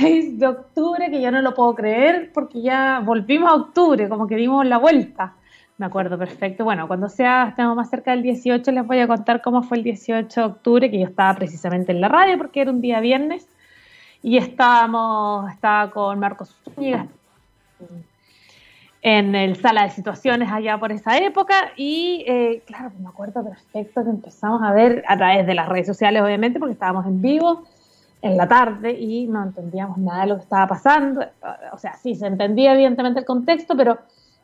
6 de octubre, que ya no lo puedo creer porque ya volvimos a octubre, como que dimos la vuelta. Me acuerdo perfecto. Bueno, cuando sea, estemos más cerca del 18, les voy a contar cómo fue el 18 de octubre, que yo estaba precisamente en la radio porque era un día viernes y estábamos, estaba con Marcos Zúñiga en el sala de situaciones allá por esa época y eh, claro, me acuerdo perfecto que empezamos a ver a través de las redes sociales obviamente porque estábamos en vivo en la tarde y no entendíamos nada de lo que estaba pasando, o sea, sí, se entendía evidentemente el contexto, pero,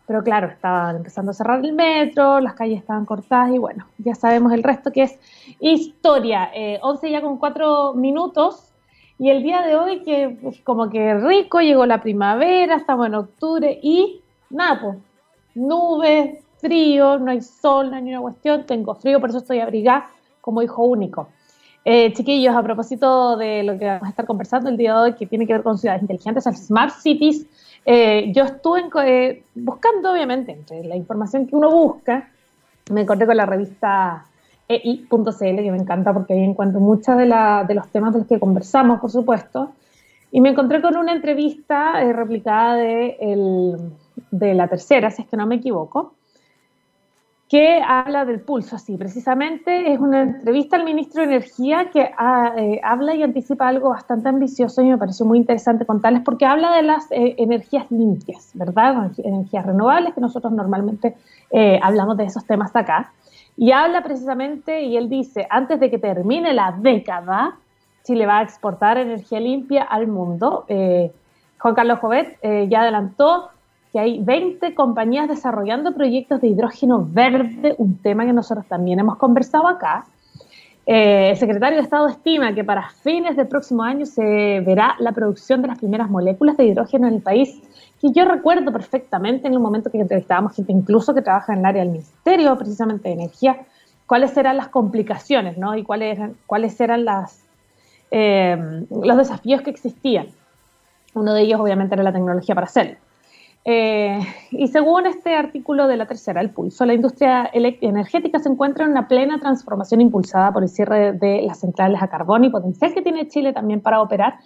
pero claro, estaba empezando a cerrar el metro, las calles estaban cortadas y bueno, ya sabemos el resto que es historia, eh, 11 ya con 4 minutos y el día de hoy que pues, como que rico, llegó la primavera, estamos en octubre y nada, pues, nubes, frío, no hay sol, no hay ninguna cuestión, tengo frío, por eso estoy abrigada como hijo único. Eh, chiquillos, a propósito de lo que vamos a estar conversando el día de hoy, que tiene que ver con ciudades inteligentes, Smart Cities, eh, yo estuve eh, buscando, obviamente, entre la información que uno busca, me encontré con la revista EI.cl, que me encanta porque ahí encuentro muchos de, de los temas de los que conversamos, por supuesto, y me encontré con una entrevista replicada de la tercera, si es que no me equivoco, que habla del pulso, así precisamente es una entrevista al ministro de Energía que ah, eh, habla y anticipa algo bastante ambicioso y me pareció muy interesante contarles porque habla de las eh, energías limpias, ¿verdad? Energías renovables, que nosotros normalmente eh, hablamos de esos temas acá. Y habla precisamente, y él dice, antes de que termine la década, Chile va a exportar energía limpia al mundo. Juan Carlos Jovet ya adelantó hay 20 compañías desarrollando proyectos de hidrógeno verde, un tema que nosotros también hemos conversado acá. Eh, el secretario de Estado estima que para fines del próximo año se verá la producción de las primeras moléculas de hidrógeno en el país, que yo recuerdo perfectamente en un momento que entrevistábamos gente incluso que trabaja en el área del Ministerio precisamente de Energía, cuáles eran las complicaciones ¿no? y cuáles eran, cuáles eran las, eh, los desafíos que existían. Uno de ellos obviamente era la tecnología para hacerlo. Eh, y según este artículo de la tercera, el pulso, la industria energética se encuentra en una plena transformación impulsada por el cierre de las centrales a carbón y potencial que tiene Chile también para operar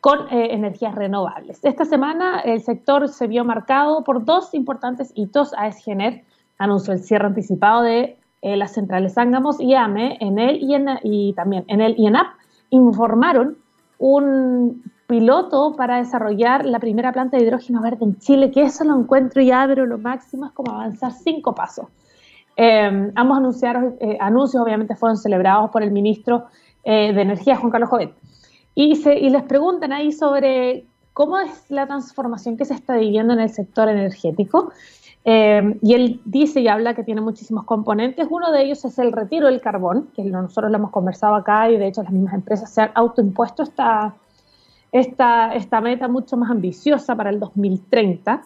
con eh, energías renovables. Esta semana el sector se vio marcado por dos importantes hitos. AESGENER anunció el cierre anticipado de eh, las centrales Ángamos y AME, en él y, en, y también en el y informaron un piloto para desarrollar la primera planta de hidrógeno verde en Chile, que eso lo encuentro ya, pero lo máximo es como avanzar cinco pasos. Eh, ambos anunciaron, eh, anuncios obviamente fueron celebrados por el ministro eh, de Energía, Juan Carlos Jovet. Y, se, y les preguntan ahí sobre cómo es la transformación que se está viviendo en el sector energético. y él dice y habla que tiene muchísimos componentes. Uno de ellos es el retiro del carbón, que nosotros lo hemos conversado acá y de hecho las mismas empresas se han autoimpuesto esta, esta, esta meta mucho más ambiciosa para el 2030.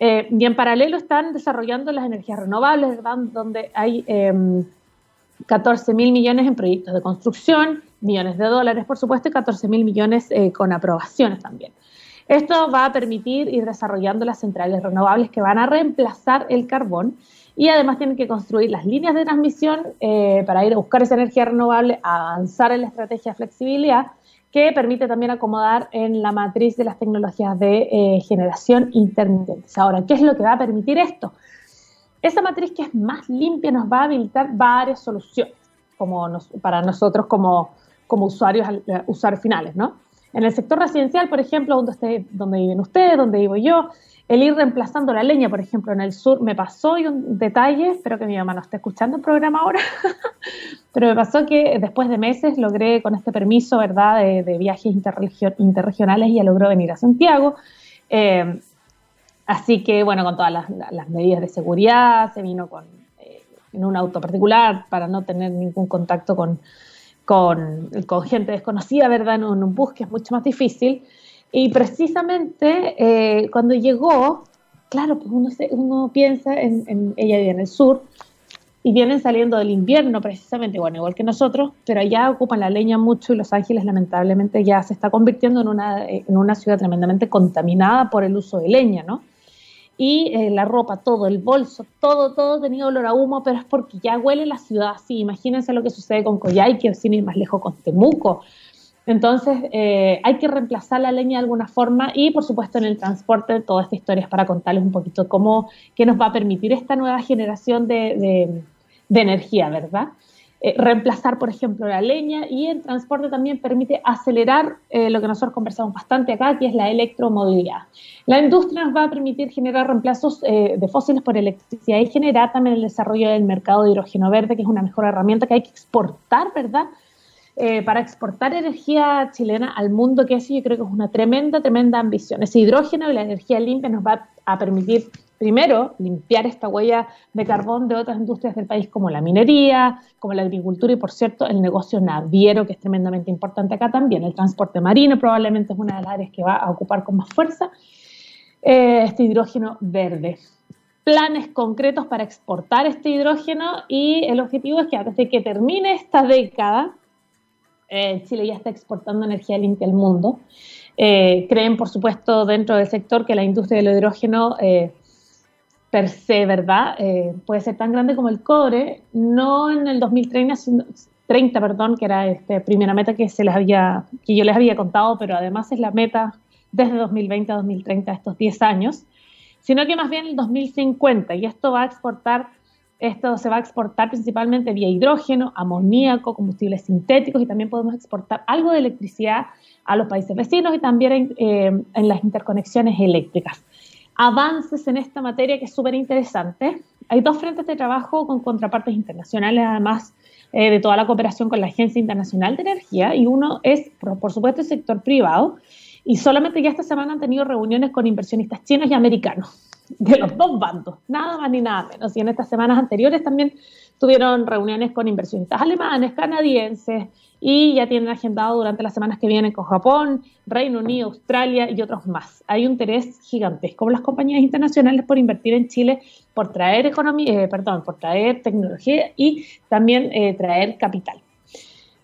Eh, y en paralelo están desarrollando las energías renovables, donde hay 14 em, mil millones en proyectos de construcción, millones de dólares, por supuesto, y 14 mil millones eh, con aprobaciones también. Esto va a permitir ir desarrollando las centrales renovables que van a reemplazar el carbón y además tienen que construir las líneas de transmisión eh, para ir a buscar esa energía renovable, avanzar en la estrategia de flexibilidad que permite también acomodar en la matriz de las tecnologías de eh, generación intermitente. Ahora, ¿qué es lo que va a permitir esto? Esa matriz que es más limpia nos va a habilitar varias soluciones como para nosotros como, como usuarios, eh, usuarios finales, ¿no? En el sector residencial, por ejemplo, donde, usted, donde viven ustedes, donde vivo yo, el ir reemplazando la leña, por ejemplo, en el sur, me pasó y un detalle, espero que mi mamá no esté escuchando el programa ahora, pero me pasó que después de meses logré con este permiso, ¿verdad?, de, viajes interregionales y ya logró venir a Santiago. Eh, así que, bueno, con todas las, medidas de seguridad, se vino con, eh, en un auto particular para no tener ningún contacto con, con, gente desconocida, ¿verdad?, en un bus que es mucho más difícil. Y precisamente eh, cuando llegó, claro, pues uno, uno piensa en, ella vive en el sur y vienen saliendo del invierno precisamente, bueno, igual que nosotros, pero allá ocupan la leña mucho y Los Ángeles lamentablemente ya se está convirtiendo en una, en una ciudad tremendamente contaminada por el uso de leña, ¿no? y eh, la ropa, todo, el bolso, todo, todo tenía olor a humo, pero es porque ya huele la ciudad así. Imagínense lo que sucede con Coyhaique, sin ir más lejos con Temuco, Entonces, eh, hay que reemplazar la leña de alguna forma y, por supuesto, en el transporte, toda esta historia es para contarles un poquito cómo, qué nos va a permitir esta nueva generación de, energía, ¿verdad? Eh, reemplazar, por ejemplo, la leña y el transporte también permite acelerar eh, lo que nosotros conversamos bastante acá, que es la electromovilidad. La industria nos va a permitir generar reemplazos de fósiles por electricidad y generar también el desarrollo del mercado de hidrógeno verde, que es una mejor herramienta que hay que exportar, ¿verdad? Eh, para exportar energía chilena al mundo, que eso yo creo que es una tremenda, tremenda ambición. Ese hidrógeno y la energía limpia nos va a permitir, primero, limpiar esta huella de carbón de otras industrias del país, como la minería, como la agricultura y, por cierto, el negocio naviero, que es tremendamente importante acá también. El transporte marino probablemente es una de las áreas que va a ocupar con más fuerza eh, este hidrógeno verde planes concretos para exportar este hidrógeno y el objetivo es que antes de que termine esta década, eh, Chile ya está exportando energía limpia al mundo. Eh, creen, por supuesto, dentro del sector que la industria del hidrógeno eh, per se, ¿verdad? puede ser tan grande como el cobre, no en el 2030, 30, perdón, que era esta primera meta que, se les había, que yo les había contado, pero además es la meta desde 2020 a 2030, estos 10 años, sino que más bien el 2050, y esto va a exportar esto se va a exportar principalmente vía hidrógeno, amoníaco, combustibles sintéticos y también podemos exportar algo de electricidad a los países vecinos y también en, eh, las interconexiones eléctricas. Avances en esta materia que es súper interesante. Hay dos frentes de trabajo con contrapartes internacionales, además eh, de toda la cooperación con la Agencia Internacional de Energía, y uno es, por supuesto, el sector privado. Y solamente ya esta semana han tenido reuniones con inversionistas chinos y americanos de los dos bandos, nada más ni nada menos. Y en estas semanas anteriores también tuvieron reuniones con inversionistas alemanes, canadienses y ya tienen agendado durante las semanas que vienen con Japón, Reino Unido, Australia y otros más. Hay un interés gigantesco las compañías internacionales por invertir en Chile, por traer economía, eh, perdón, por traer tecnología y también eh, traer capital.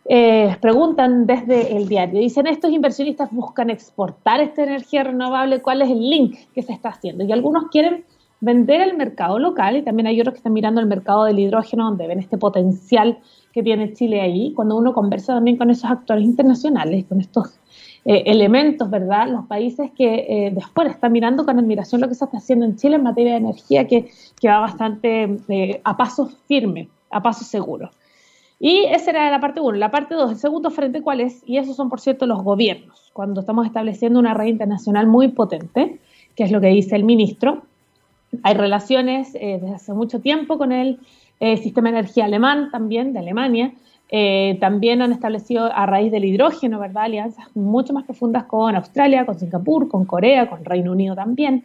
Eh, preguntan desde el diario, dicen estos inversionistas buscan exportar esta energía renovable, ¿cuál es el link que se está haciendo? Y algunos quieren vender al mercado local y también hay otros que están mirando el mercado del hidrógeno donde ven este potencial que tiene Chile ahí. Cuando uno conversa también con esos actores internacionales, con estos eh, elementos, ¿verdad? Los países que eh, después están mirando con admiración lo que se está haciendo en Chile en materia de energía que, que va bastante eh, a paso firme, a paso seguro. Y esa era la parte 1. La parte 2, el segundo frente, ¿cuál es? Y esos son, por cierto, los gobiernos. Cuando estamos estableciendo una red internacional muy potente, que es lo que dice el ministro, hay relaciones eh, desde hace mucho tiempo con el eh, sistema de energía alemán, también de Alemania. Eh, también han establecido a raíz del hidrógeno, ¿verdad? Alianzas mucho más profundas con Australia, con Singapur, con Corea, con Reino Unido también.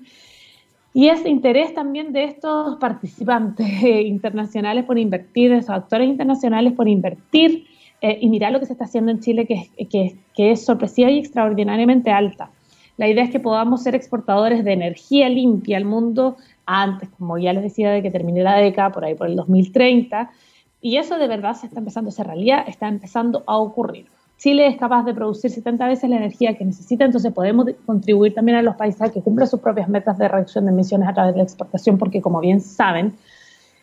Y ese interés también de estos participantes internacionales por invertir, de esos actores internacionales por invertir eh, y mirar lo que se está haciendo en Chile, que, que, que es sorpresiva y extraordinariamente alta. La idea es que podamos ser exportadores de energía limpia al mundo antes, como ya les decía, de que termine la década, por ahí por el 2030. Y eso de verdad se está empezando a hacer realidad, está empezando a ocurrir. Chile es capaz de producir 70 veces la energía que necesita, entonces podemos contribuir también a los países a que cumplan sus propias metas de reducción de emisiones a través de la exportación, porque como bien saben,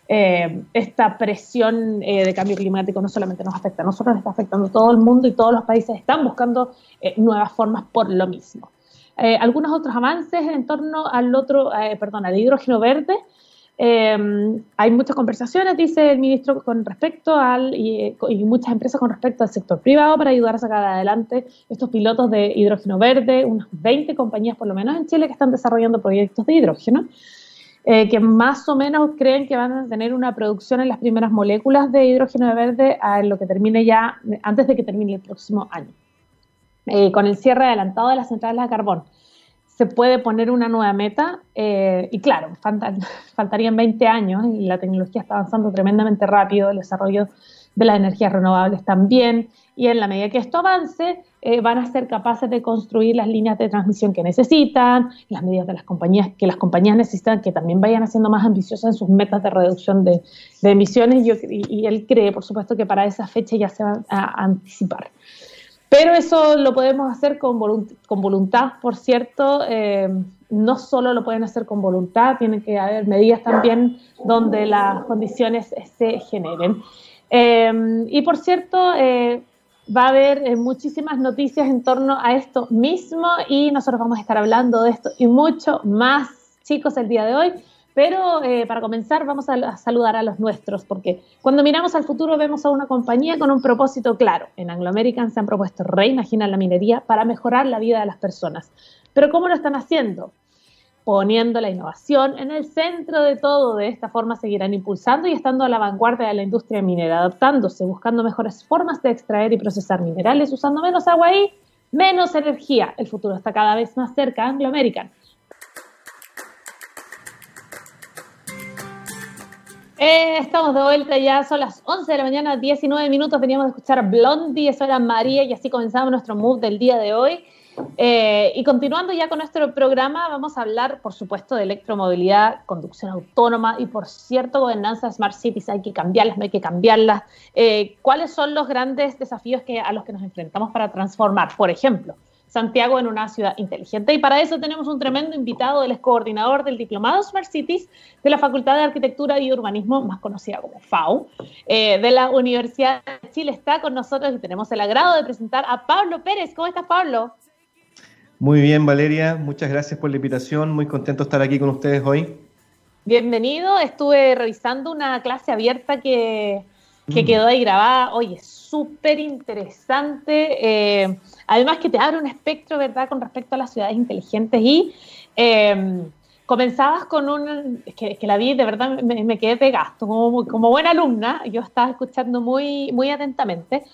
eh, esta presión eh, de cambio climático no solamente nos afecta a nosotros, está afectando a todo el mundo y todos los países están buscando eh, nuevas formas por lo mismo. algunos otros avances en torno al otro, perdón, al hidrógeno verde. Em, hay muchas conversaciones, dice el ministro, con respecto al, y, muchas empresas con respecto al sector privado para ayudar a sacar adelante estos pilotos de hidrógeno verde, unas 20 compañías por lo menos en Chile que están desarrollando proyectos de hidrógeno, eh, que más o menos creen que van a tener una producción en las primeras moléculas de hidrógeno verde a lo que termine ya, antes de que termine el próximo año, eh, con el cierre adelantado de las centrales a carbón se puede poner una nueva meta eh, y claro, faltarían 20 años y la tecnología está avanzando tremendamente rápido, el desarrollo de las energías renovables también y en la medida que esto avance eh, van a ser capaces de construir las líneas de transmisión que necesitan, las medidas de las compañías que las compañías necesitan que también vayan haciendo más ambiciosas en sus metas de reducción de, emisiones y, y, él cree por supuesto que para esa fecha ya se van a anticipar. Pero eso lo podemos hacer con, con voluntad, por cierto. Eh, no solo lo pueden hacer con voluntad, tienen que haber medidas también donde las condiciones se generen. Eh, y por cierto, eh, va a haber muchísimas noticias en torno a esto mismo y nosotros vamos a estar hablando de esto y mucho más, chicos, el día de hoy. Pero eh, para comenzar vamos a, saludar a los nuestros, porque cuando miramos al futuro vemos a una compañía con un propósito claro. En Anglo American se han propuesto reimaginar la minería para mejorar la vida de las personas. Pero ¿cómo lo están haciendo? Poniendo la innovación en el centro de todo. De esta forma seguirán impulsando y estando a la vanguardia de la industria minera, adaptándose, buscando mejores formas de extraer y procesar minerales, usando menos agua y menos energía. El futuro está cada vez más cerca, Anglo American Eh, estamos de vuelta ya, son las 11 de la mañana, 19 minutos. Veníamos de escuchar Blondie, eso era María, y así comenzamos nuestro move del día de hoy. Eh, y continuando ya con nuestro programa, vamos a hablar, por supuesto, de electromovilidad, conducción autónoma y, por cierto, gobernanza Smart Cities. Hay que cambiarlas, no hay que cambiarlas. Eh, ¿Cuáles son los grandes desafíos que, a los que nos enfrentamos para transformar? Por ejemplo, Santiago en una ciudad inteligente. Y para eso tenemos un tremendo invitado, el ex coordinador del Diplomado Smart Cities de la Facultad de Arquitectura y Urbanismo, más conocida como FAU, eh, de la Universidad de Chile. Está con nosotros y tenemos el agrado de presentar a Pablo Pérez. ¿Cómo estás, Pablo? Muy bien, Valeria. Muchas gracias por la invitación. Muy contento de estar aquí con ustedes hoy. Bienvenido. Estuve revisando una clase abierta que, que mm. quedó ahí grabada. Oye, súper interesante. Eh, además que te abre un espectro, ¿verdad?, con respecto a las ciudades inteligentes y em, comenzabas con un, que, que, la vi, de verdad me, quedé pegado, como, como buena alumna, yo estaba escuchando muy, muy atentamente.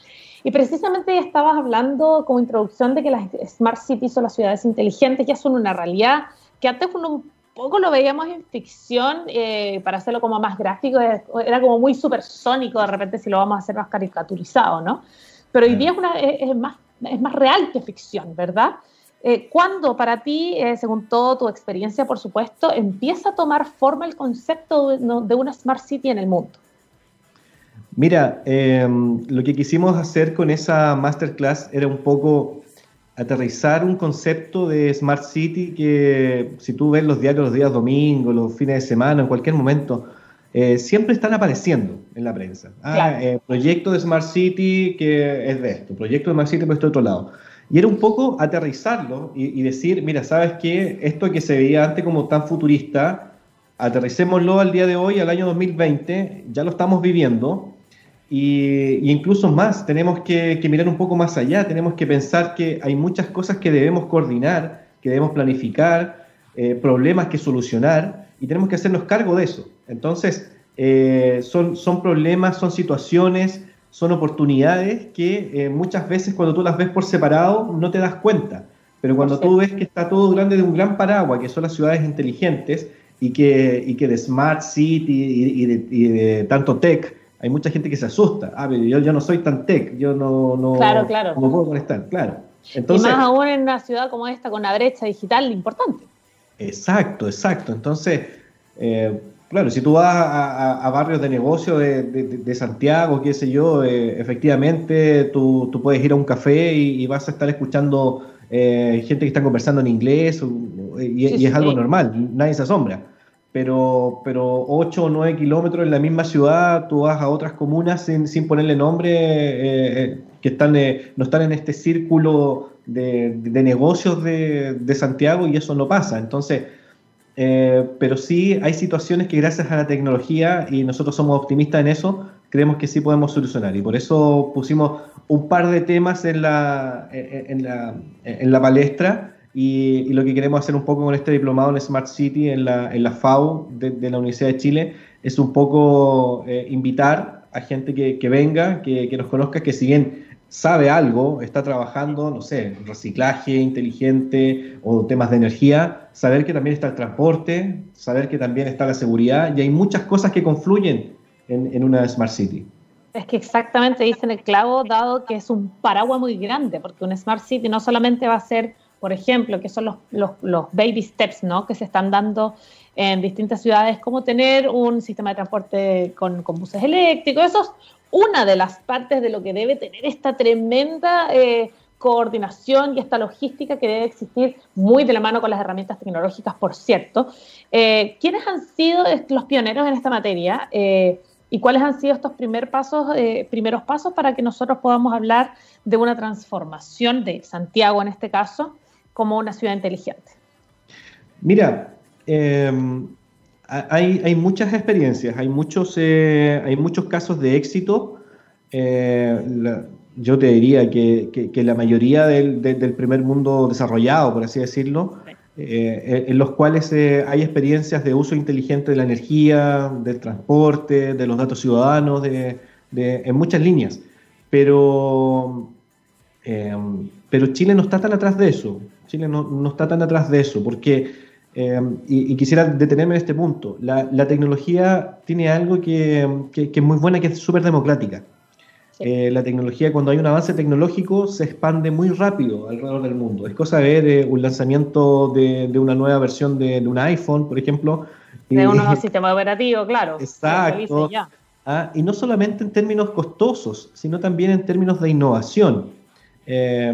Y precisamente estabas hablando como introducción de que las smart cities o las ciudades inteligentes ya son una realidad que antes un poco lo veíamos en ficción, eh, para hacerlo como más gráfico, era como muy supersónico de repente si lo vamos a hacer más caricaturizado, ¿no? Pero hoy día es, más es más real que ficción, ¿verdad? Eh, ¿Cuándo para ti, eh, según toda tu experiencia, por supuesto, empieza a tomar forma el concepto de, una Smart City en el mundo? Mira, em, lo que quisimos hacer con esa masterclass era un poco aterrizar un concepto de Smart City que si tú ves los diarios los días domingos, los fines de semana, en cualquier momento, eh, siempre están apareciendo en la prensa. Ah, eh, proyecto de Smart City que es de esto, proyecto de Smart City por este otro lado. Y era un poco aterrizarlo y, decir, mira, ¿sabes qué? Esto que se veía antes como tan futurista, aterricémoslo al día de hoy, al año 2020, ya lo estamos viviendo. Y, incluso más, tenemos que, mirar un poco más allá, tenemos que pensar que hay muchas cosas que debemos coordinar, que debemos planificar, eh, problemas que solucionar, y tenemos que hacernos cargo de eso. Entonces, eh, son, son problemas, son situaciones, son oportunidades que eh, muchas veces cuando tú las ves por separado no te das cuenta. Pero cuando tú ves que está todo grande de un gran paraguas, que son las ciudades inteligentes, y que, y que de Smart City y, de, tanto tech, hay mucha gente que se asusta. Ah, pero yo, yo no soy tan tech, yo no, no, claro, claro. no puedo conectar, claro. Entonces, y más aún en una ciudad como esta, con la brecha digital importante. Exacto, exacto. Entonces, eh, claro, si tú vas a, barrios de negocio de, Santiago, qué sé yo, eh, efectivamente tú, puedes ir a un café y, vas a estar escuchando eh, gente que está conversando en inglés y, es algo normal, nadie se asombra. Pero, pero 8 o 9 kilómetros en la misma ciudad, tú vas a otras comunas sin, sin ponerle nombre, que están, no están en este círculo de, negocios de, Santiago y eso no pasa. Entonces, eh, pero sí hay situaciones que gracias a la tecnología, y nosotros somos optimistas en eso, creemos que sí podemos solucionar. Y por eso pusimos un par de temas en la, en la, en la palestra. Y, lo que queremos hacer un poco con este diplomado en Smart City en la, en la FAU de, la Universidad de Chile es un poco eh, invitar a gente que, que venga, que, que, nos conozca, que si bien sabe algo, está trabajando, no sé, reciclaje inteligente o temas de energía, saber que también está el transporte, saber que también está la seguridad y hay muchas cosas que confluyen en, una Smart City. Es que exactamente dicen el clavo, dado que es un paraguas muy grande, porque una Smart City no solamente va a ser, por ejemplo, que son los, los, los baby steps ¿no? que se están dando en distintas ciudades, como tener un sistema de transporte con, con buses eléctricos, esos una de las partes de lo que debe tener esta tremenda eh, coordinación y esta logística que debe existir muy de la mano con las herramientas tecnológicas, por cierto. Eh, ¿Quiénes han sido los pioneros en esta materia? Eh, y cuáles han sido estos primer pasos, eh, primeros pasos para que nosotros podamos hablar de una transformación de Santiago en este caso como una ciudad inteligente. Mira, em, hay, muchas experiencias, hay muchos, eh, hay muchos casos de éxito. Eh, yo te diría que, la mayoría del, primer mundo desarrollado, por así decirlo, eh, en los cuales hay experiencias de uso inteligente de la energía, del transporte, de los datos ciudadanos, de, en muchas líneas. Pero, pero Chile no está tan atrás de eso. Chile no, no está tan atrás de eso, porque eh, y, quisiera detenerme en este punto. La, tecnología tiene algo que, es muy buena, que es súper democrática. Eh, la tecnología, cuando hay un avance tecnológico, se expande muy rápido alrededor del mundo. Es cosa de ver eh, un lanzamiento de, una nueva versión de, un iPhone, por ejemplo. De un nuevo sistema operativo, claro. Exacto. Ah, y no solamente en términos costosos, sino también en términos de innovación.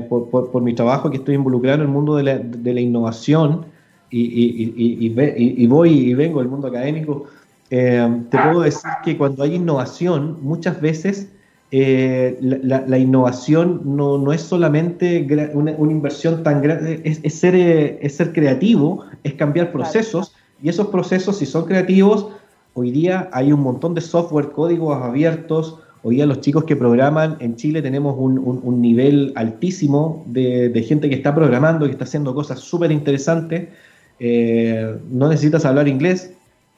Por, mi trabajo que estoy involucrado en el mundo de la, de la innovación, y, voy y vengo del mundo académico, eh, te puedo decir que cuando hay innovación, muchas veces eh, la, innovación no, es solamente una, inversión tan grande, es, ser, eh, es ser creativo, es cambiar procesos, y esos procesos, si son creativos, hoy día hay un montón de software, códigos abiertos, Hoy día los chicos que programan en Chile tenemos un, nivel altísimo de, de, gente que está programando, que está haciendo cosas súper interesantes. Eh, no necesitas hablar inglés,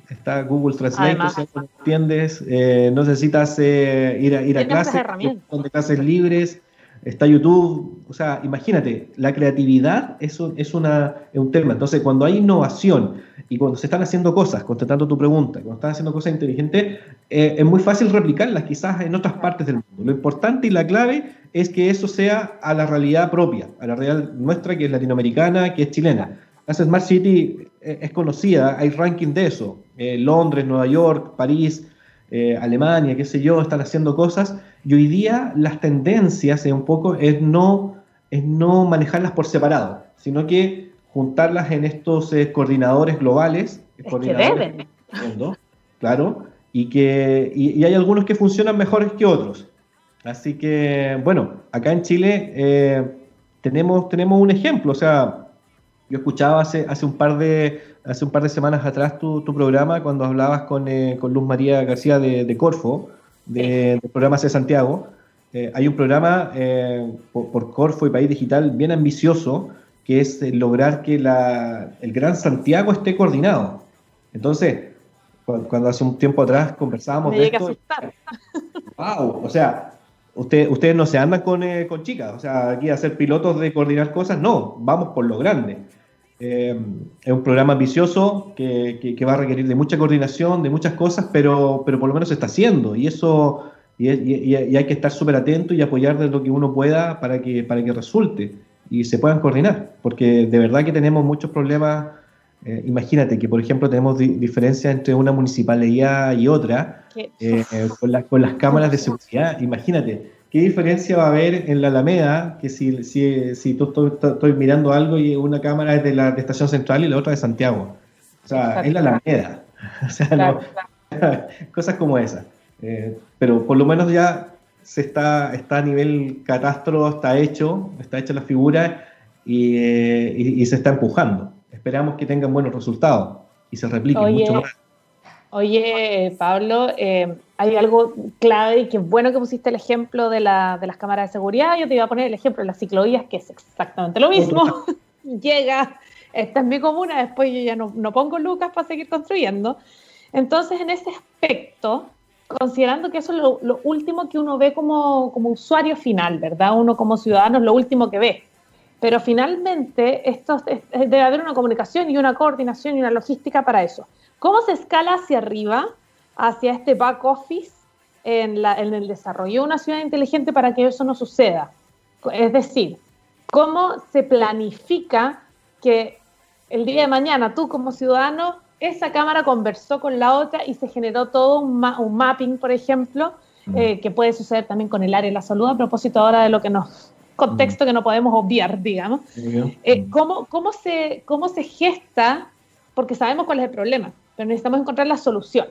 está Google Translate, no entiendes, eh, no necesitas eh, ir a, ir a clases, donde clases libres, está YouTube, o sea, imagínate, la creatividad es un, es, una, un tema, entonces cuando hay innovación y cuando se están haciendo cosas, contestando tu pregunta, cuando están haciendo cosas inteligentes, es muy fácil replicarlas quizás en otras partes del mundo. Lo importante y la clave es que eso sea a la realidad propia, a la realidad nuestra que es latinoamericana, que es chilena. La Smart City eh, es conocida, hay ranking de eso. Eh, Londres, Nueva York, París, eh, Alemania, qué sé yo, están haciendo cosas. Y hoy día las tendencias un poco es no, es no manejarlas por separado, sino que juntarlas en estos coordinadores globales. coordinadores que deben. claro, y que y, hay algunos que funcionan mejores que otros. Así que, bueno, acá en Chile tenemos, tenemos un ejemplo, o sea, yo escuchaba hace, hace, un, par de, hace un par de semanas atrás tu, tu programa cuando hablabas con, eh, con Luz María García de, Corfo, de, del programa C Santiago. Eh, hay un programa eh, por, Corfo y País Digital bien ambicioso que es lograr que la, el Gran Santiago esté coordinado. Entonces, cuando, hace un tiempo atrás conversábamos de esto, wow, o sea, usted, ustedes no se andan con, con chicas, o sea, aquí a ser pilotos de coordinar cosas, no, vamos por lo grande. Eh, es un programa ambicioso que, va a requerir de mucha coordinación, de muchas cosas, pero, pero por lo menos se está haciendo y eso y, hay que estar súper atento y apoyar de lo que uno pueda para que, para que resulte y se puedan coordinar, porque de verdad que tenemos muchos problemas. Eh, imagínate que, por ejemplo, tenemos diferencias entre una municipalidad y otra eh, con, con las cámaras de seguridad. Imagínate, ¿Qué diferencia va a haber en la Alameda que si, si, si tú estoy, mirando algo y una cámara es de la Estación Central y la otra de Santiago? O sea, es la Alameda. O sea, cosas como esas. Eh, pero por lo menos ya se está, está a nivel catastro, está hecho, está hecha la figura y, eh, y, se está empujando. Esperamos que tengan buenos resultados y se repliquen mucho más. Oye, Pablo, eh, hay algo clave y que bueno que pusiste el ejemplo de, la, de, las cámaras de seguridad. Yo te iba a poner el ejemplo de las ciclovías, que es exactamente lo mismo. Llega, esta es mi comuna, después yo ya no, no pongo lucas para seguir construyendo. Entonces, en ese aspecto, considerando que eso es lo, último que uno ve como, como, usuario final, ¿verdad? Uno como ciudadano es lo último que ve. Pero finalmente esto debe haber una comunicación y una coordinación y una logística para eso. ¿Cómo se escala hacia arriba, hacia este back office en, el desarrollo de una ciudad inteligente para que eso no suceda? Es decir, ¿cómo se planifica que el día de mañana tú como ciudadano, esa cámara conversó con la otra y se generó todo un, mapping, por ejemplo, mm. eh, que puede suceder también con el área de la salud, a propósito ahora de lo que nos contexto mm. que no podemos obviar, digamos. Eh, ¿cómo, cómo, se, ¿Cómo se gesta? Porque sabemos cuál es el problema pero necesitamos encontrar la solución.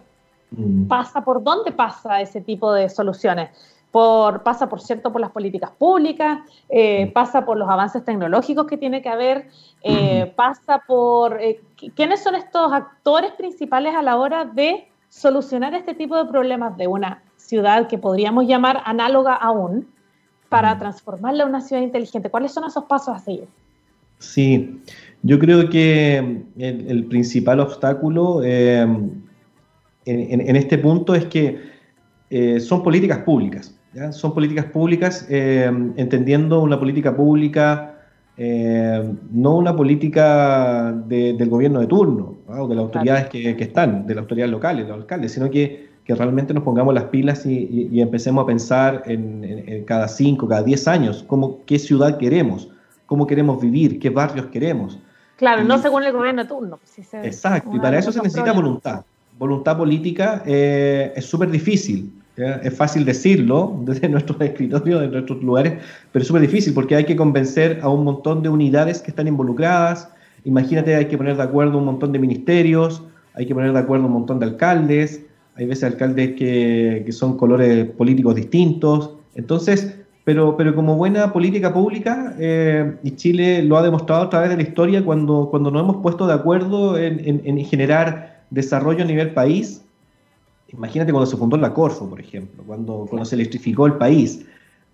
Mm. pasa, ¿por dónde pasa ese tipo de soluciones? Por, pasa, por cierto, por las políticas públicas, eh, mm. pasa por los avances tecnológicos que tiene que haber, eh, pasa por... Eh, ¿Quiénes son estos actores principales a la hora de solucionar este tipo de problemas de una ciudad que podríamos llamar análoga aún para transformarla en una ciudad inteligente? ¿Cuáles son esos pasos a seguir? Sí, yo creo que el, principal obstáculo en, este punto es que son políticas públicas. Son políticas públicas, eh, entendiendo una política pública, eh, no una política del gobierno de turno, o de las autoridades que, están, de las autoridades locales, de los alcaldes, sino que, realmente nos pongamos las pilas y, empecemos a pensar en, cada cinco, cada diez años, cómo, qué ciudad queremos, cómo queremos vivir, qué barrios queremos. Claro, no según el gobierno de turno. Pues, exacto, y para eso se necesita voluntad. Voluntad política eh, es súper difícil. Es fácil decirlo desde nuestros escritorios, de nuestros lugares, pero es súper difícil porque hay que convencer a un montón de unidades que están involucradas. Imagínate, hay que poner de acuerdo un montón de ministerios, hay que poner de acuerdo un montón de alcaldes, hay veces alcaldes que, que son colores políticos distintos. Entonces, pero, pero como buena política pública, eh, y Chile lo ha demostrado a través de la historia cuando, cuando nos hemos puesto de acuerdo en, en, en generar desarrollo a nivel país, Imagínate cuando se fundó la Corfo, por ejemplo, cuando, cuando se electrificó el país.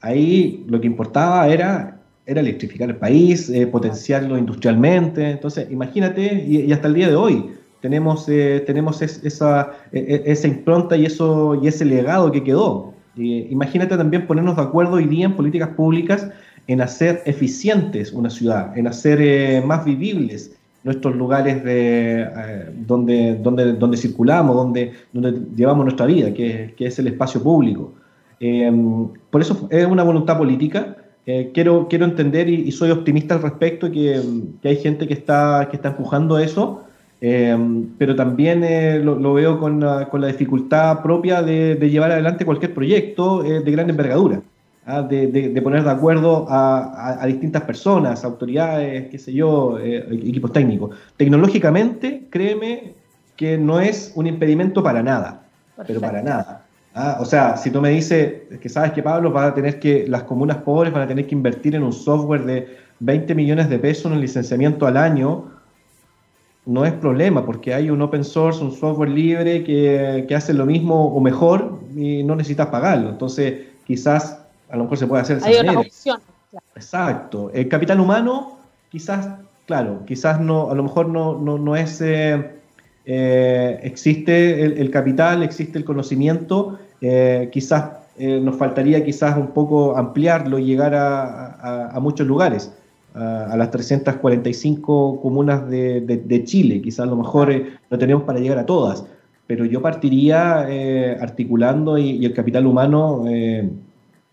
Ahí lo que importaba era, era electrificar el país, eh, potenciarlo industrialmente. Entonces, imagínate, y, hasta el día de hoy tenemos, eh, tenemos esa, e, e, esa impronta y, eso, y ese legado que quedó. imagínate también ponernos de acuerdo hoy día en políticas públicas en hacer eficientes una ciudad, en hacer eh, más vivibles, nuestros lugares de, eh, donde, donde, donde circulamos, donde, donde llevamos nuestra vida, que, que es el espacio público. Em, por eso es una voluntad política. Eh, quiero, quiero entender y, soy optimista al respecto, que, que, hay gente que está, que está empujando eso, em, pero también eh, lo, lo, veo con la, con la dificultad propia de, llevar adelante cualquier proyecto de gran envergadura. ¿Ah? de, poner de acuerdo a, distintas personas, autoridades, qué sé yo, eh, equipos técnicos. Tecnológicamente, créeme que no es un impedimento para nada, pero para nada. ¿ah? O sea, si tú me dices que sabes que Pablo va a tener que, las comunas pobres van a tener que invertir en un software de 20 millones de pesos en el licenciamiento al año, no es problema, porque hay un open source, un software libre que, que hace lo mismo o mejor y no necesitas pagarlo. Entonces, quizás a lo mejor se puede hacer Hay otras opciones. Exacto. El capital humano, quizás, claro, quizás no, a lo mejor no, no, es. Eh, eh, existe el, capital, existe el conocimiento, eh, quizás nos faltaría quizás un poco ampliarlo y llegar a, muchos lugares, a, las 345 comunas de, Chile, quizás a lo mejor no tenemos para llegar a todas, pero yo partiría articulando y, el capital humano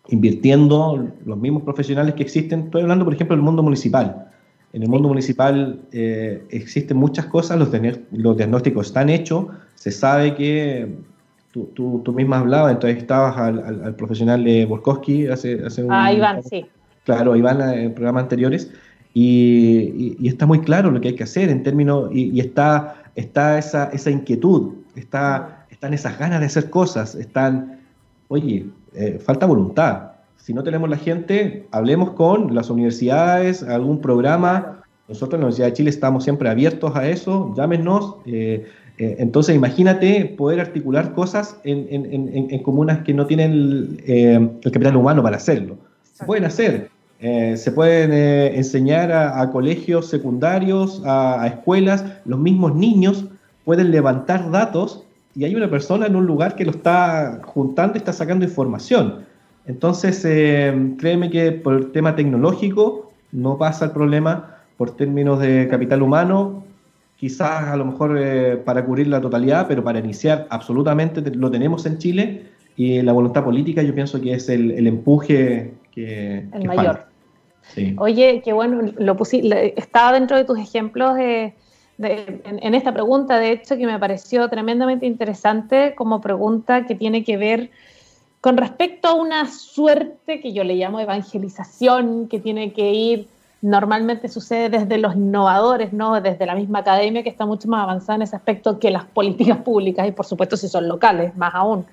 invirtiendo los mismos profesionales que existen. Estoy hablando, por ejemplo, del mundo municipal. En el mundo municipal eh, existen muchas cosas, los, los, diagnósticos están hechos, se sabe que tú, tú, tú misma hablabas, entonces estabas al, al, profesional de Borkowski hace, hace un... Ah, Iván, sí. Claro, Iván eh, en programas anteriores, y, y, está muy claro lo que hay que hacer en términos, y, está, está esa, esa inquietud, está, están esas ganas de hacer cosas, están, oye, eh, falta voluntad. Si no tenemos la gente, hablemos con las universidades, algún programa. Nosotros en la Universidad de Chile estamos siempre abiertos a eso, llámenos. Eh, eh, entonces, imagínate poder articular cosas en, comunas que no tienen el, capital humano para hacerlo. Se pueden hacer. se pueden enseñar a, colegios secundarios, a, escuelas, los mismos niños pueden levantar datos y hay una persona en un lugar que lo está juntando y está sacando información. Entonces, eh, créeme que por el tema tecnológico no pasa el problema, por términos de capital humano, quizás a lo mejor eh, para cubrir la totalidad, pero para iniciar absolutamente lo tenemos en Chile y la voluntad política yo pienso que es el, empuje que... El mayor. Oye, qué bueno, lo estaba dentro de tus ejemplos de en, esta pregunta, de hecho, que me pareció tremendamente interesante como pregunta que tiene que ver con respecto a una suerte que yo le llamo evangelización, que tiene que ir normalmente sucede desde los innovadores, ¿no? desde la misma academia que está mucho más avanzada en ese aspecto que las políticas públicas y por supuesto si son locales, más aún.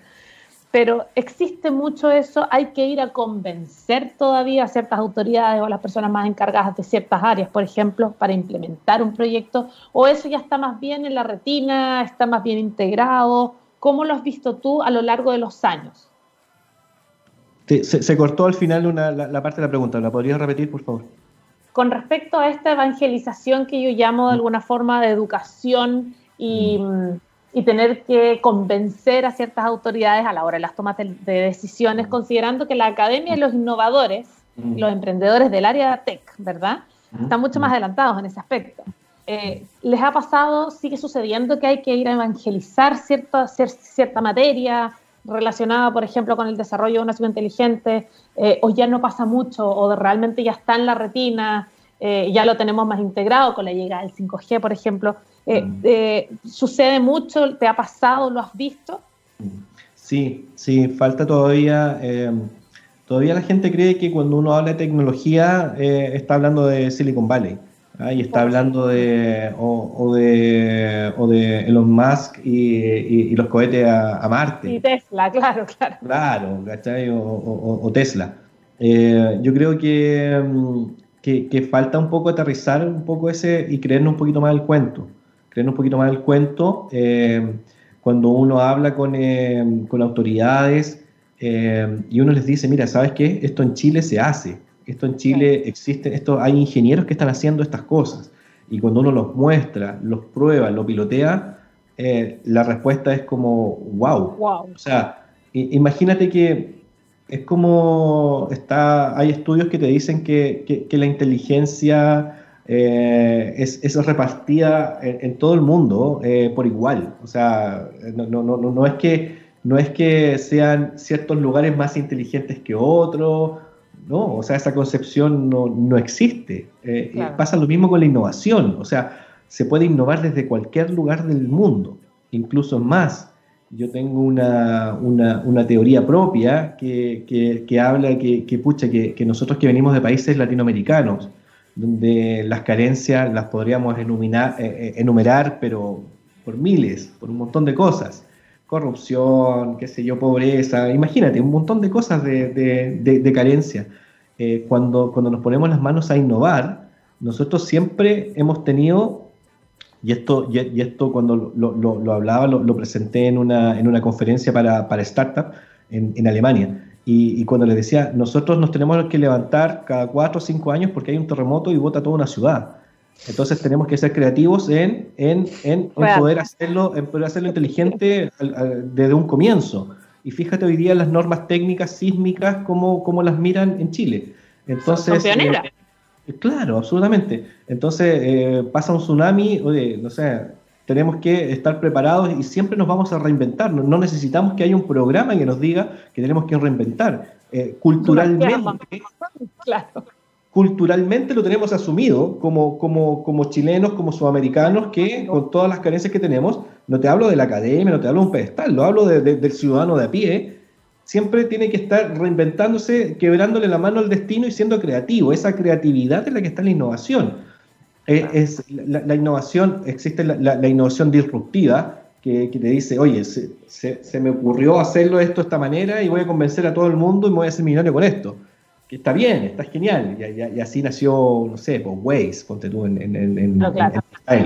Pero existe mucho eso, hay que ir a convencer todavía a ciertas autoridades o a las personas más encargadas de ciertas áreas, por ejemplo, para implementar un proyecto, o eso ya está más bien en la retina, está más bien integrado. ¿Cómo lo has visto tú a lo largo de los años? Se, cortó al final la, la parte de la pregunta, ¿la podrías repetir, por favor? con respecto a esta evangelización que yo llamo de mm. alguna forma de educación y, mm. Y, tener que convencer a ciertas autoridades a la hora de las tomas de, decisiones, mm. considerando que la academia y los innovadores, los emprendedores del área tech, ¿verdad? Están mucho más adelantados en ese aspecto. Eh, ¿Les ha pasado, sigue sucediendo que hay que ir a evangelizar cierta, cierta materia, relacionada, por ejemplo, con el desarrollo de una ciudad inteligente, eh, o ya no pasa mucho, o realmente ya está en la retina, eh, ya lo tenemos más integrado con la llegada del 5G, por ejemplo. Eh, mm. ¿Sucede mucho? ¿Te ha pasado? ¿Lo has visto? Sí, sí, falta todavía. todavía la gente cree que cuando uno habla de tecnología está hablando de Silicon Valley. Ahí está hablando de o, de o de Elon Musk y, los cohetes a, Marte. Y Tesla, claro, claro. Claro, ¿cachai? O, Tesla. Eh, yo creo mm, que, que, falta un poco aterrizar un poco ese y creernos un poquito más el cuento. Creernos un poquito más el cuento eh, cuando uno habla con, eh, con autoridades y uno les dice, mira, ¿sabes qué? Esto en Chile se hace esto en Chile existe, esto, hay ingenieros que están haciendo estas cosas. Y cuando uno los muestra, los prueba, lo pilotea, eh, la respuesta es como, wow. wow. O sea, imagínate que es como, está, hay estudios que te dicen que, que, la inteligencia eh, es, es, repartida en, todo el mundo eh, por igual. O sea, no, no, no, no, es que, no es que sean ciertos lugares más inteligentes que otros ¿no? O sea, esa concepción no, existe. Eh, pasa lo mismo con la innovación, o sea, se puede innovar desde cualquier lugar del mundo, incluso más. Yo tengo una, teoría propia que, habla que, que, pucha, que, nosotros que venimos de países latinoamericanos, donde las carencias las podríamos enumerar, eh, eh, enumerar pero por miles, por un montón de cosas corrupción, qué sé yo, pobreza, imagínate, un montón de cosas de, carencia. Eh, cuando, cuando nos ponemos las manos a innovar, nosotros siempre hemos tenido, y esto, y, esto cuando lo, hablaba, lo, presenté en una, en una conferencia para, para startup en, Alemania, y, y, cuando les decía, nosotros nos tenemos que levantar cada cuatro o cinco años porque hay un terremoto y bota toda una ciudad. Entonces tenemos que ser creativos en, en, en, poder, hacerlo, en poder hacerlo inteligente desde un comienzo. Y fíjate hoy día las normas técnicas sísmicas, cómo, cómo las miran en Chile. Entonces, eh, claro, absolutamente. Entonces eh, pasa un tsunami, oye, no sé, tenemos que estar preparados y siempre nos vamos a reinventar. No, necesitamos que haya un programa que nos diga que tenemos que reinventar. Eh, culturalmente, claro culturalmente lo tenemos asumido como, como, como chilenos, como sudamericanos, que con todas las carencias que tenemos, no te hablo de la academia, no te hablo de un pedestal, lo hablo del ciudadano de a pie, siempre tiene que estar reinventándose, quebrándole la mano al destino y siendo creativo. Esa creatividad es la que está en la innovación. Es, la, innovación, existe la, innovación disruptiva, que, te dice, oye, se, se, me ocurrió hacerlo esto de esta manera y voy a convencer a todo el mundo y me voy a hacer millonario con esto que está bien, está genial. Y, así nació, no sé, pues Waze, ponte tú en, en, claro.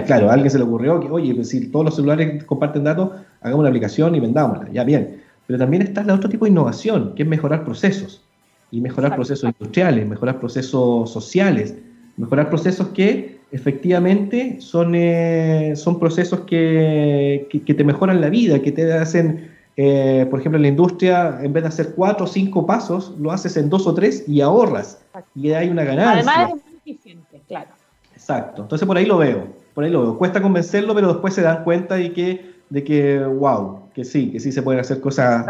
claro. a alguien se le ocurrió que, oye, pues si todos los celulares comparten datos, hagamos una aplicación y vendámosla, ya bien. Pero también está el otro tipo de innovación, que es mejorar procesos. Y mejorar procesos industriales, mejorar procesos sociales, mejorar procesos que efectivamente son, eh, son procesos que, que te mejoran la vida, que te hacen eh, por ejemplo, en la industria, en vez de hacer cuatro o cinco pasos, lo haces en dos o tres y ahorras. Y hay una ganancia. Además es muy eficiente, claro. Exacto. Entonces por ahí lo veo. Por ahí lo veo. Cuesta convencerlo, pero después se dan cuenta de que, de que wow, que sí, que sí se pueden hacer cosas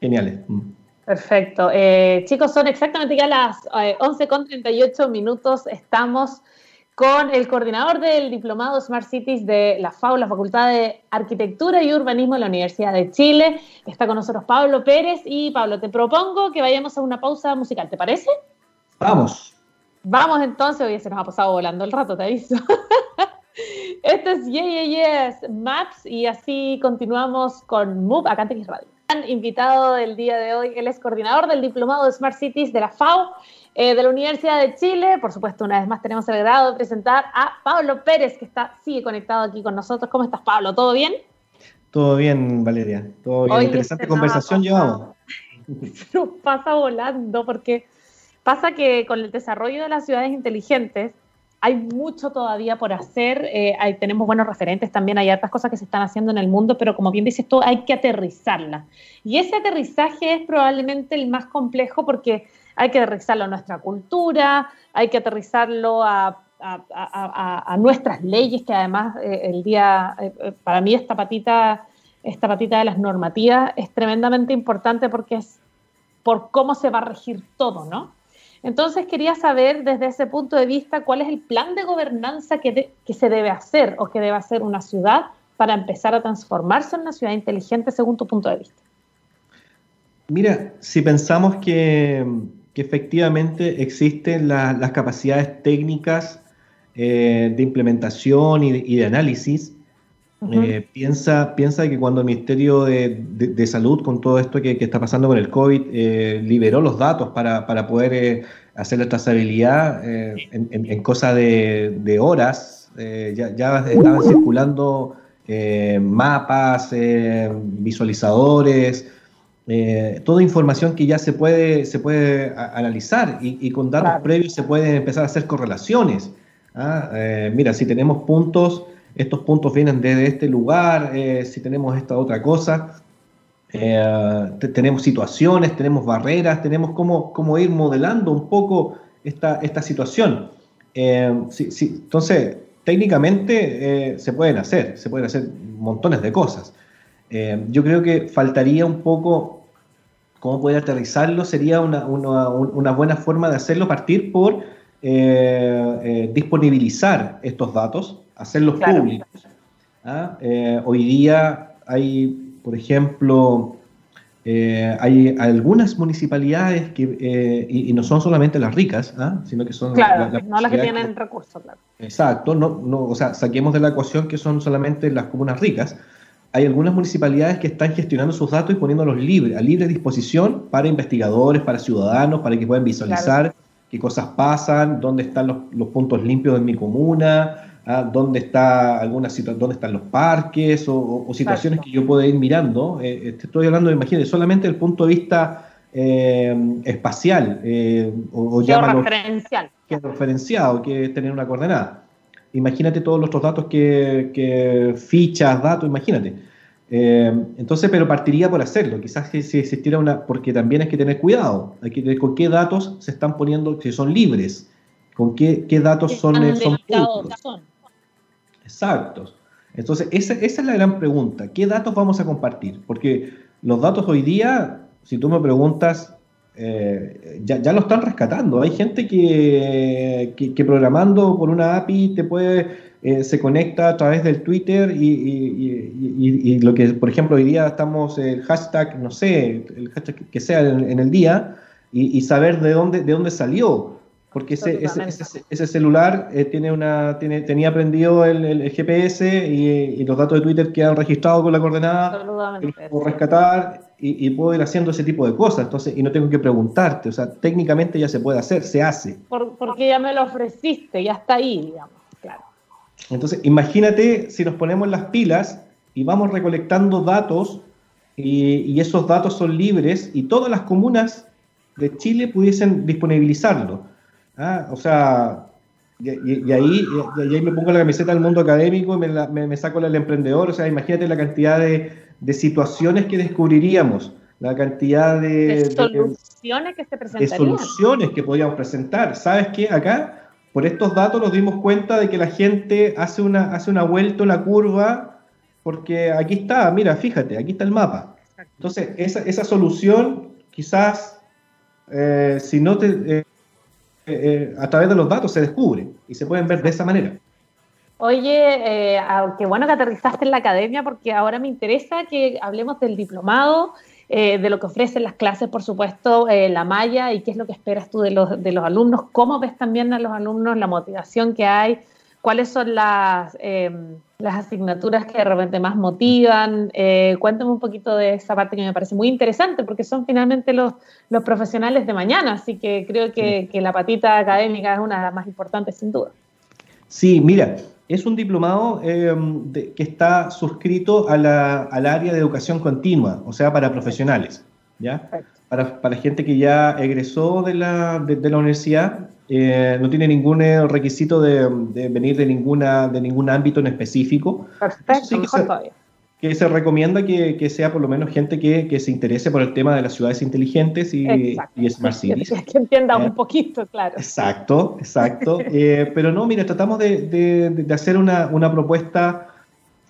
geniales. Mm. Perfecto. Eh, chicos, son exactamente ya las eh, con 11.38 minutos. Estamos con el coordinador del Diplomado Smart Cities de la FAU, la Facultad de Arquitectura y Urbanismo de la Universidad de Chile. Está con nosotros Pablo Pérez y Pablo, te propongo que vayamos a una pausa musical, ¿te parece? Vamos. Vamos entonces, hoy se nos ha pasado volando el rato, te aviso. Este es Yeah, yeah, Yes Maps y así continuamos con Move acá en Radio. Invitado del día de hoy, él es coordinador del Diplomado de Smart Cities de la FAO, eh, de la Universidad de Chile. Por supuesto, una vez más tenemos el grado de presentar a Pablo Pérez, que está, sigue conectado aquí con nosotros. ¿Cómo estás, Pablo? ¿Todo bien? Todo bien, Valeria. Todo bien. Interesante conversación llevamos. Se nos pasa volando porque pasa que con el desarrollo de las ciudades inteligentes hay mucho todavía por hacer, eh, tenemos buenos referentes también, hay otras cosas que se están haciendo en el mundo, pero como bien dices tú, hay que aterrizarla. Y ese aterrizaje es probablemente el más complejo porque hay que aterrizarlo a nuestra cultura, hay que aterrizarlo a, nuestras leyes, que además eh, el día, eh, para mí esta patita, esta patita de las normativas es tremendamente importante porque es por cómo se va a regir todo, ¿no? Entonces quería saber desde ese punto de vista cuál es el plan de gobernanza que, se debe hacer o que debe hacer una ciudad para empezar a transformarse en una ciudad inteligente según tu punto de vista. Mira, si pensamos que, efectivamente existen las capacidades técnicas eh, de implementación y de análisis, eh, piensa, piensa que cuando el Ministerio de, Salud, con todo esto que, está pasando con el COVID, eh, liberó los datos para, poder eh, hacer la trazabilidad en, en, cosa de, horas, ya, ya, estaban circulando mapas, visualizadores, toda información que ya se puede, se puede analizar y, con datos previos se pueden empezar a hacer correlaciones. ¿ah? mira, si tenemos puntos estos puntos vienen desde este lugar, eh, si tenemos esta otra cosa. Eh, tenemos situaciones, tenemos barreras, tenemos cómo, cómo ir modelando un poco esta, esta situación. Eh, entonces, técnicamente se pueden hacer, se pueden hacer montones de cosas. yo creo que faltaría un poco cómo poder aterrizarlo, sería una, una, una buena forma de hacerlo, partir por disponibilizar estos datos, hacerlos públicos. ¿ah? Eh, hoy día hay, por ejemplo, eh, hay algunas municipalidades que, eh, y, no son solamente las ricas, ¿ah? sino que son... Claro, no las que tienen recursos, claro. Exacto, no, no, o sea, saquemos de la ecuación que son solamente las comunas ricas. Hay algunas municipalidades que están gestionando sus datos y poniéndolos libres, a libre disposición para investigadores, para ciudadanos, para que puedan visualizar qué cosas pasan, dónde están los, los puntos limpios de mi comuna, ¿ah? dónde, está alguna dónde están los parques o, situaciones que yo puedo ir mirando. Eh, eh, estoy hablando, imagínate, solamente desde el punto de vista eh, espacial o, o referencial. Que es referenciado, que es tener una coordenada. Imagínate todos los otros datos que, fichas, datos, imagínate. entonces, pero partiría por hacerlo. Quizás si existiera una, porque también hay que tener cuidado. Hay que ver con qué datos se están poniendo, que son libres, con qué, datos son, son públicos. Exactos. Entonces, esa, es la gran pregunta. ¿Qué datos vamos a compartir? Porque los datos hoy día, si tú me preguntas, eh, ya, lo están rescatando. Hay gente que, que, programando por una API te puede, eh, se conecta a través del Twitter y, lo que, por ejemplo, hoy día estamos el hashtag, no sé, el hashtag que sea en, el día y, saber de dónde, de dónde salió porque ese, ese, celular eh, tiene una, tiene, tenía prendido el, GPS y, los datos de Twitter quedan registrados con la coordenada, puedo rescatar y, puedo ir haciendo ese tipo de cosas, entonces, y no tengo que preguntarte, o sea, técnicamente ya se puede hacer, se hace. porque ya me lo ofreciste, ya está ahí, digamos, claro. Entonces, imagínate si nos ponemos las pilas y vamos recolectando datos y esos datos son libres y todas las comunas de Chile pudiesen disponibilizarlo Ah, o sea, y, ahí, y, ahí me pongo la camiseta del mundo académico y me, saco la del emprendedor. O sea, imagínate la cantidad de, situaciones que descubriríamos, la cantidad de, soluciones que se presentarían. De soluciones que podríamos presentar. ¿Sabes qué? Acá, por estos datos, nos dimos cuenta de que la gente hace una, hace una vuelta, una curva, porque aquí está, mira, fíjate, aquí está el mapa. Entonces, esa, esa solución, quizás, eh, si no te. Eh, eh, a través de los datos se descubre y se pueden ver de esa manera. Oye, eh, qué bueno que aterrizaste en la academia porque ahora me interesa que hablemos del diplomado de lo que ofrecen las clases, por supuesto, la malla y qué es lo que esperas tú de los, de los alumnos, cómo ves también a los alumnos la motivación que hay, cuáles son las, las asignaturas que de repente más motivan. cuéntame un poquito de esa parte que me parece muy interesante porque son finalmente los, los profesionales de mañana, así que creo que, que la patita académica es una de las más importantes sin duda. Sí, mira, es un diplomado em, que está suscrito a la, al área de educación continua, o sea, para profesionales, ¿ya? Para, para, gente que ya egresó de la, de, la universidad, eh, no tiene ningún eh, requisito de, de, venir de, ninguna, de ningún ámbito en específico. Perfecto, mejor todavía que se recomienda que, que, sea por lo menos gente que, que, se interese por el tema de las ciudades inteligentes y, y Smart Cities. Que entienda un eh, poquito, claro. Exacto, exacto. eh, pero no, mira, tratamos de, de, de hacer una, una, propuesta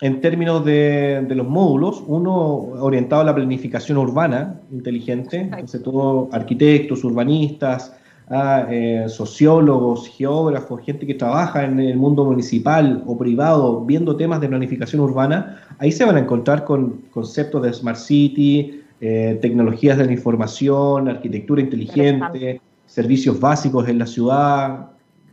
en términos de, los módulos, uno orientado a la planificación urbana inteligente, entonces todo arquitectos, urbanistas, a eh, sociólogos, geógrafos, gente que trabaja en el mundo municipal o privado viendo temas de planificación urbana, ahí se van a encontrar con conceptos de Smart City, eh, tecnologías de la información, arquitectura inteligente, servicios básicos en la ciudad,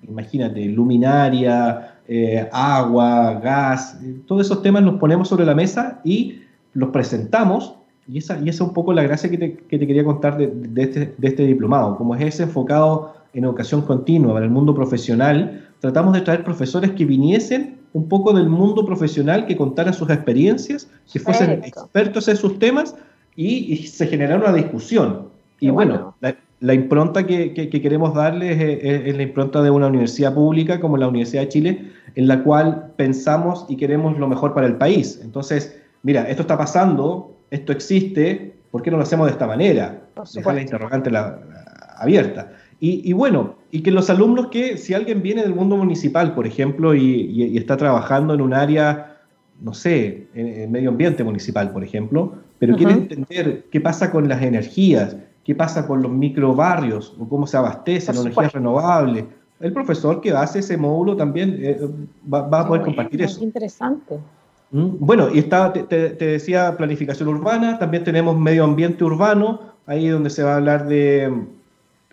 imagínate, luminaria, eh, agua, gas, todos esos temas los ponemos sobre la mesa y los presentamos y esa, y esa es un poco la gracia que te, que te quería contar de, de, este, de, este, diplomado. Como es ese enfocado en educación continua para el mundo profesional, tratamos de traer profesores que viniesen un poco del mundo profesional, que contaran sus experiencias, que fuesen expertos en sus temas y, y se generara una discusión. y bueno, bueno. La, la, impronta que, que, que queremos darles es, es, la impronta de una universidad pública como la Universidad de Chile, en la cual pensamos y queremos lo mejor para el país. Entonces, mira, esto está pasando, esto existe, ¿por qué no lo hacemos de esta manera? Dejar la interrogante la, la, abierta. Y, y, bueno, y que los alumnos que, si alguien viene del mundo municipal, por ejemplo, y, y, y está trabajando en un área, no sé, en, en, medio ambiente municipal, por ejemplo, pero uh -huh. quiere entender qué pasa con las energías, qué pasa con los microbarrios, o cómo se abastecen, las energías renovables. El profesor que hace ese módulo también eh, va, va, a poder compartir eso. Interesante. Mm, bueno, y está, te, te, decía planificación urbana, también tenemos medio ambiente urbano, ahí donde se va a hablar de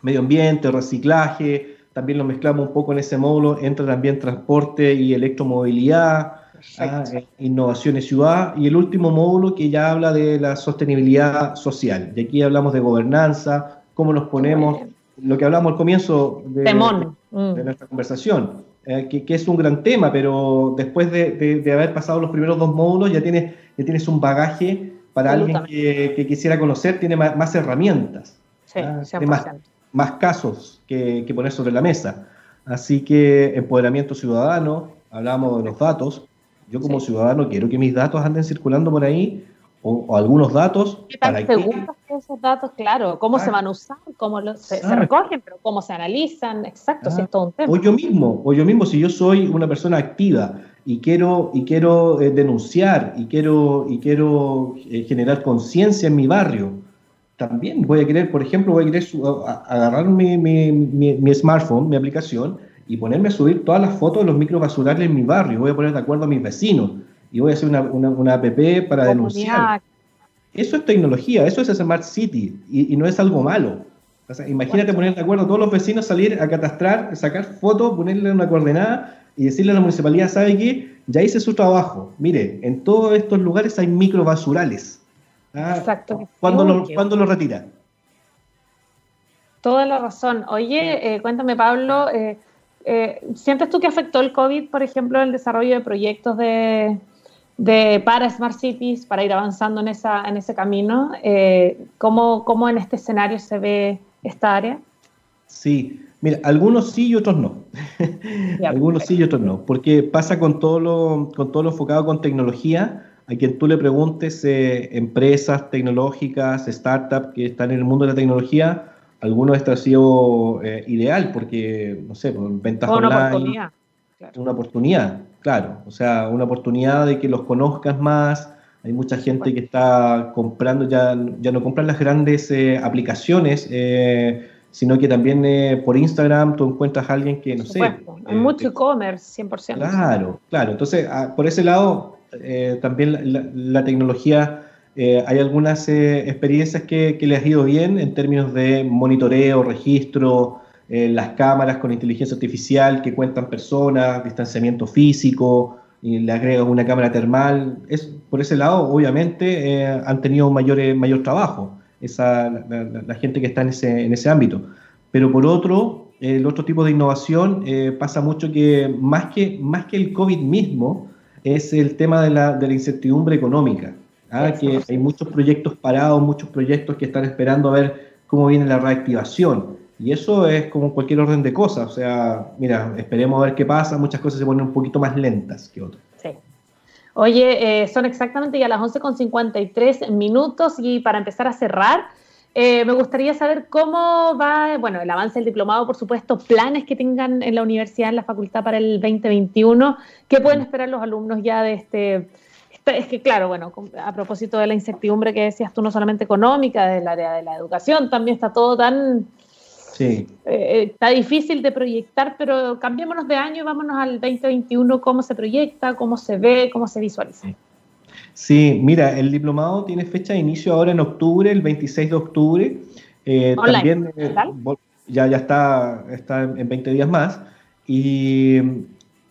medio ambiente, reciclaje, también lo mezclamos un poco en ese módulo, entra también transporte y electromovilidad, ah, innovación y ciudad, y el último módulo que ya habla de la sostenibilidad social, y aquí hablamos de gobernanza, cómo nos ponemos, lo que hablamos al comienzo de, de, de nuestra conversación, eh, que, que, es un gran tema, pero después de, de, de, haber pasado los primeros dos módulos ya tienes, ya tienes un bagaje para alguien que, que, quisiera conocer, tiene más, más herramientas, sí, tiene más, más, casos que, poner sobre la mesa. Así que empoderamiento ciudadano, hablamos de los datos. Yo como sí. ciudadano quiero que mis datos anden circulando por ahí o, o algunos datos. ¿Qué tan seguros esos datos? Claro, cómo ah. se van a usar, cómo los, se, se, recogen, pero cómo se analizan, exacto, ah. si es todo un tema. O yo mismo, o yo mismo, si yo soy una persona activa y quiero, y quiero eh, denunciar y quiero, y quiero eh, generar conciencia en mi barrio, también voy a querer, por ejemplo, voy a querer agarrar mi, mi, mi, mi smartphone, mi aplicación, y ponerme a subir todas las fotos de los microbasurales en mi barrio. Voy a poner de acuerdo a mis vecinos y voy a hacer una, una, una app para Comunidad. denunciar. Eso es tecnología, eso es Smart City y, y no es algo malo. O sea, imagínate poner de acuerdo a todos los vecinos, salir a catastrar, sacar fotos, ponerle una coordenada y decirle a la municipalidad, ¿sabe qué? Ya hice su trabajo. Mire, en todos estos lugares hay microbasurales. ¿ah? Exacto. ¿Cuándo lo, ¿Cuándo lo retiran? Toda la razón. Oye, eh, cuéntame, Pablo, eh, eh, ¿sientes tú que afectó el COVID, por ejemplo, el desarrollo de proyectos de, de, para Smart Cities, para ir avanzando en, esa, en ese camino. Eh, ¿cómo, ¿Cómo en este escenario se ve esta área? Sí, mira, algunos sí y otros no. Ya, algunos perfecto. sí y otros no, porque pasa con todo lo, con todo lo enfocado con tecnología. A quien tú le preguntes, eh, empresas tecnológicas, startups que están en el mundo de la tecnología, algunos esto ha sido eh, ideal porque, no sé, por ventas una online. Oportunidad. Claro. Una oportunidad. Claro, o sea, una oportunidad de que los conozcas más. Hay mucha gente bueno. que está comprando, ya, ya no compran las grandes eh, aplicaciones, eh, sino que también eh, por Instagram tú encuentras a alguien que, no sé. Hay mucho e-commerce, 100%. Claro, claro. Entonces, a, por ese lado, eh, también la, la, la tecnología eh, hay algunas eh, experiencias que, que, les ha ido bien en términos de monitoreo, registro, eh, las cámaras con inteligencia artificial que cuentan personas, distanciamiento físico, y le agregan una cámara termal. Es, por ese lado, obviamente, han tenido mayor, mayor trabajo esa, la, gente que está en ese, en ese ámbito. Pero por otro, el otro tipo de innovación pasa mucho que más, que más que el COVID mismo, es el tema de la, de la incertidumbre económica. ¿ah? que hay muchos proyectos parados, muchos proyectos que están esperando a ver cómo viene la reactivación. Y eso es como cualquier orden de cosas. O sea, mira, esperemos a ver qué pasa. Muchas cosas se ponen un poquito más lentas que otras. Sí. Oye, eh, son exactamente ya las 11.53 minutos y para empezar a cerrar, eh, me gustaría saber cómo va, bueno, el avance del diplomado, por supuesto, planes que tengan en la universidad, en la facultad para el 2021, qué pueden esperar los alumnos ya de este es que claro, bueno, a propósito de la incertidumbre que decías tú, no solamente económica, del área de la educación, también está todo tan... Sí. Eh, eh, está difícil de proyectar, pero cambiémonos de año y vámonos al 2021, cómo se proyecta, cómo se ve, cómo se visualiza. Sí, mira, el diplomado tiene fecha de inicio ahora en octubre, el 26 de octubre. Eh, también ya, ya está, está en 20 días más. Y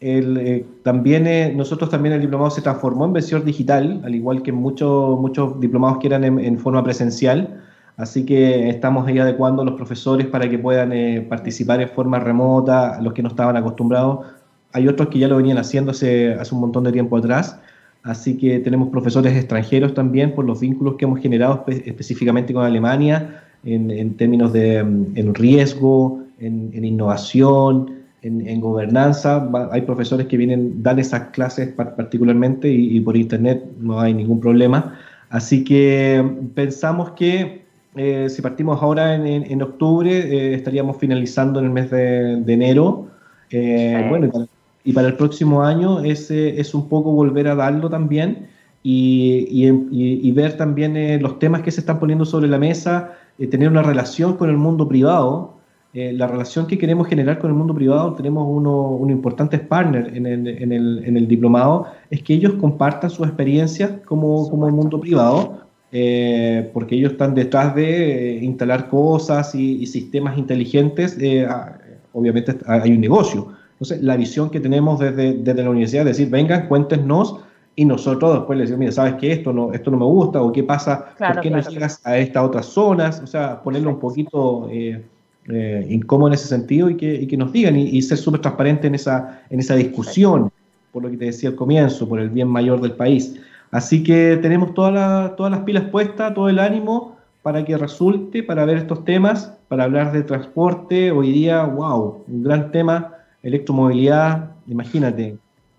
eh, también eh, nosotros también el diplomado se transformó en versión digital, al igual que muchos muchos diplomados que eran en, forma presencial. Así que estamos ahí adecuando a los profesores para que puedan eh, participar en forma remota, los que no estaban acostumbrados. Hay otros que ya lo venían haciendo hace, hace un montón de tiempo atrás. Así que tenemos profesores extranjeros también por los vínculos que hemos generado específicamente con Alemania en, términos de mm, en riesgo, en, en innovación, en, gobernanza, hay profesores que vienen, dan esas clases particularmente y, por internet no hay ningún problema. Así que pensamos que eh, si partimos ahora en, octubre, eh, estaríamos finalizando en el mes de, enero. Eh, bueno, y para, el próximo año es, es un poco volver a darlo también y, y ver también los temas que se están poniendo sobre la mesa, tener una relación con el mundo privado. Eh, la relación que queremos generar con el mundo privado, tenemos uno, un importantes partner en el, en, el, en el, diplomado, es que ellos compartan sus experiencias como, como el mundo privado, eh, porque ellos están detrás de eh, instalar cosas y, sistemas inteligentes, ah, obviamente hay un negocio. Entonces, la visión que tenemos desde, desde la universidad es decir, vengan, cuéntenos, y nosotros después les decimos, mira, ¿sabes qué? Esto no, esto no me gusta, o qué pasa, ¿por qué no llegas a estas otras zonas? O sea, ponerlo un poquito eh, incómodo en ese sentido y que, y que nos digan y, ser súper transparente en esa, en esa discusión, por lo que te decía al comienzo, por el bien mayor del país. Así que tenemos todas todas las pilas puestas, todo el ánimo para que resulte, para ver estos temas, para hablar de transporte. Hoy día, wow, un gran tema, electromovilidad, imagínate.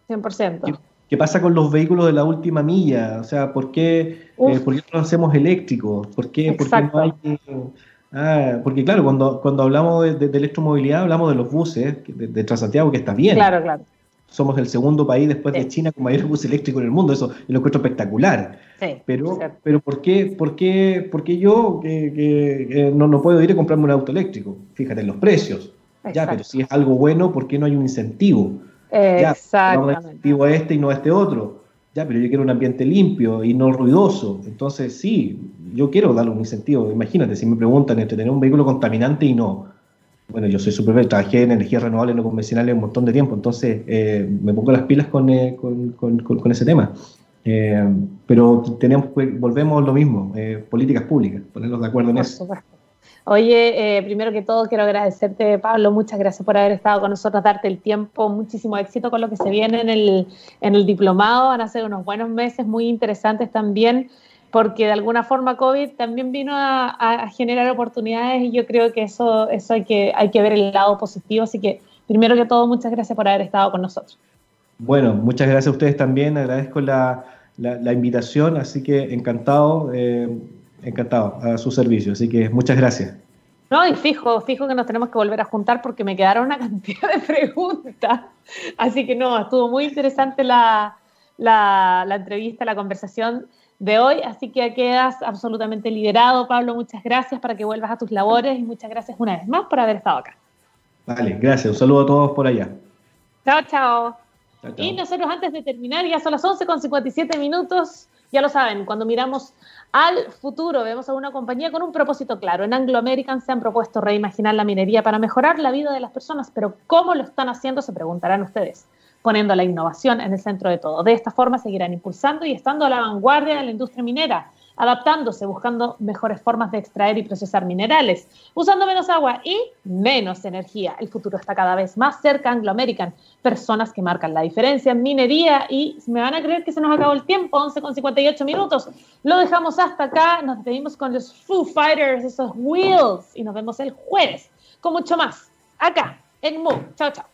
100%. ¿Qué, qué pasa con los vehículos de la última milla? O sea, ¿por qué, eh, ¿por qué no hacemos eléctricos? ¿Por qué, ¿por qué no hay Ah, porque claro, cuando, cuando hablamos de, electromovilidad, hablamos de los buses de, Transantiago, que está bien. Claro, claro. Somos el segundo país después de China con mayor bus eléctrico en el mundo, eso lo encuentro espectacular. Sí, pero, pero ¿por qué, por qué, por qué yo que, no, no, puedo ir a comprarme un auto eléctrico? Fíjate en los precios. Ya, pero si es algo bueno, ¿por qué no hay un incentivo? Exactamente. un incentivo a este y no a este otro. Ya, pero yo quiero un ambiente limpio y no ruidoso. Entonces, sí, yo quiero darle un incentivo. Imagínate, si me preguntan entre tener un vehículo contaminante y no. Bueno, yo soy súper trabajé en energías renovables no convencionales un montón de tiempo, entonces eh, me pongo las pilas con, eh, con, con, ese tema. Eh, pero tenemos, volvemos a lo mismo, políticas públicas, ponernos de acuerdo en eso. Oye, primero que todo quiero agradecerte, Pablo, muchas gracias por haber estado con nosotros, darte el tiempo, muchísimo éxito con lo que se viene en el, en el diplomado, van a ser unos buenos meses muy interesantes también porque de alguna forma COVID también vino a, generar oportunidades y yo creo que eso, eso hay, que, hay que ver el lado positivo. Así que, primero que todo, muchas gracias por haber estado con nosotros. Bueno, muchas gracias a ustedes también, agradezco la, la, invitación, así que encantado, eh, encantado a su servicio, así que muchas gracias. No, y fijo, fijo que nos tenemos que volver a juntar porque me quedaron una cantidad de preguntas. Así que no, estuvo muy interesante la, la, la entrevista, la conversación de hoy, así que quedas absolutamente liberado, Pablo, muchas gracias para que vuelvas a tus labores y muchas gracias una vez más por haber estado acá. Vale, gracias, un saludo a todos por allá. Chao, chao. Y nosotros antes de terminar, ya son las 11 con 57 minutos, Ya lo saben, cuando miramos al futuro vemos a una compañía con un propósito claro. En Anglo American se han propuesto reimaginar la minería para mejorar la vida de las personas, pero ¿cómo lo están haciendo? Se preguntarán ustedes poniendo la innovación en el centro de todo. De esta forma seguirán impulsando y estando a la vanguardia de la industria minera, adaptándose, buscando mejores formas de extraer y procesar minerales, usando menos agua y menos energía. El futuro está cada vez más cerca, Anglo American, personas que marcan la diferencia en minería y me van a creer que se nos acabó el tiempo, 11 con 58 minutos. Lo dejamos hasta acá, nos despedimos con los Foo Fighters, esos Wheels, y nos vemos el jueves con mucho más acá en Move. Chao, chao.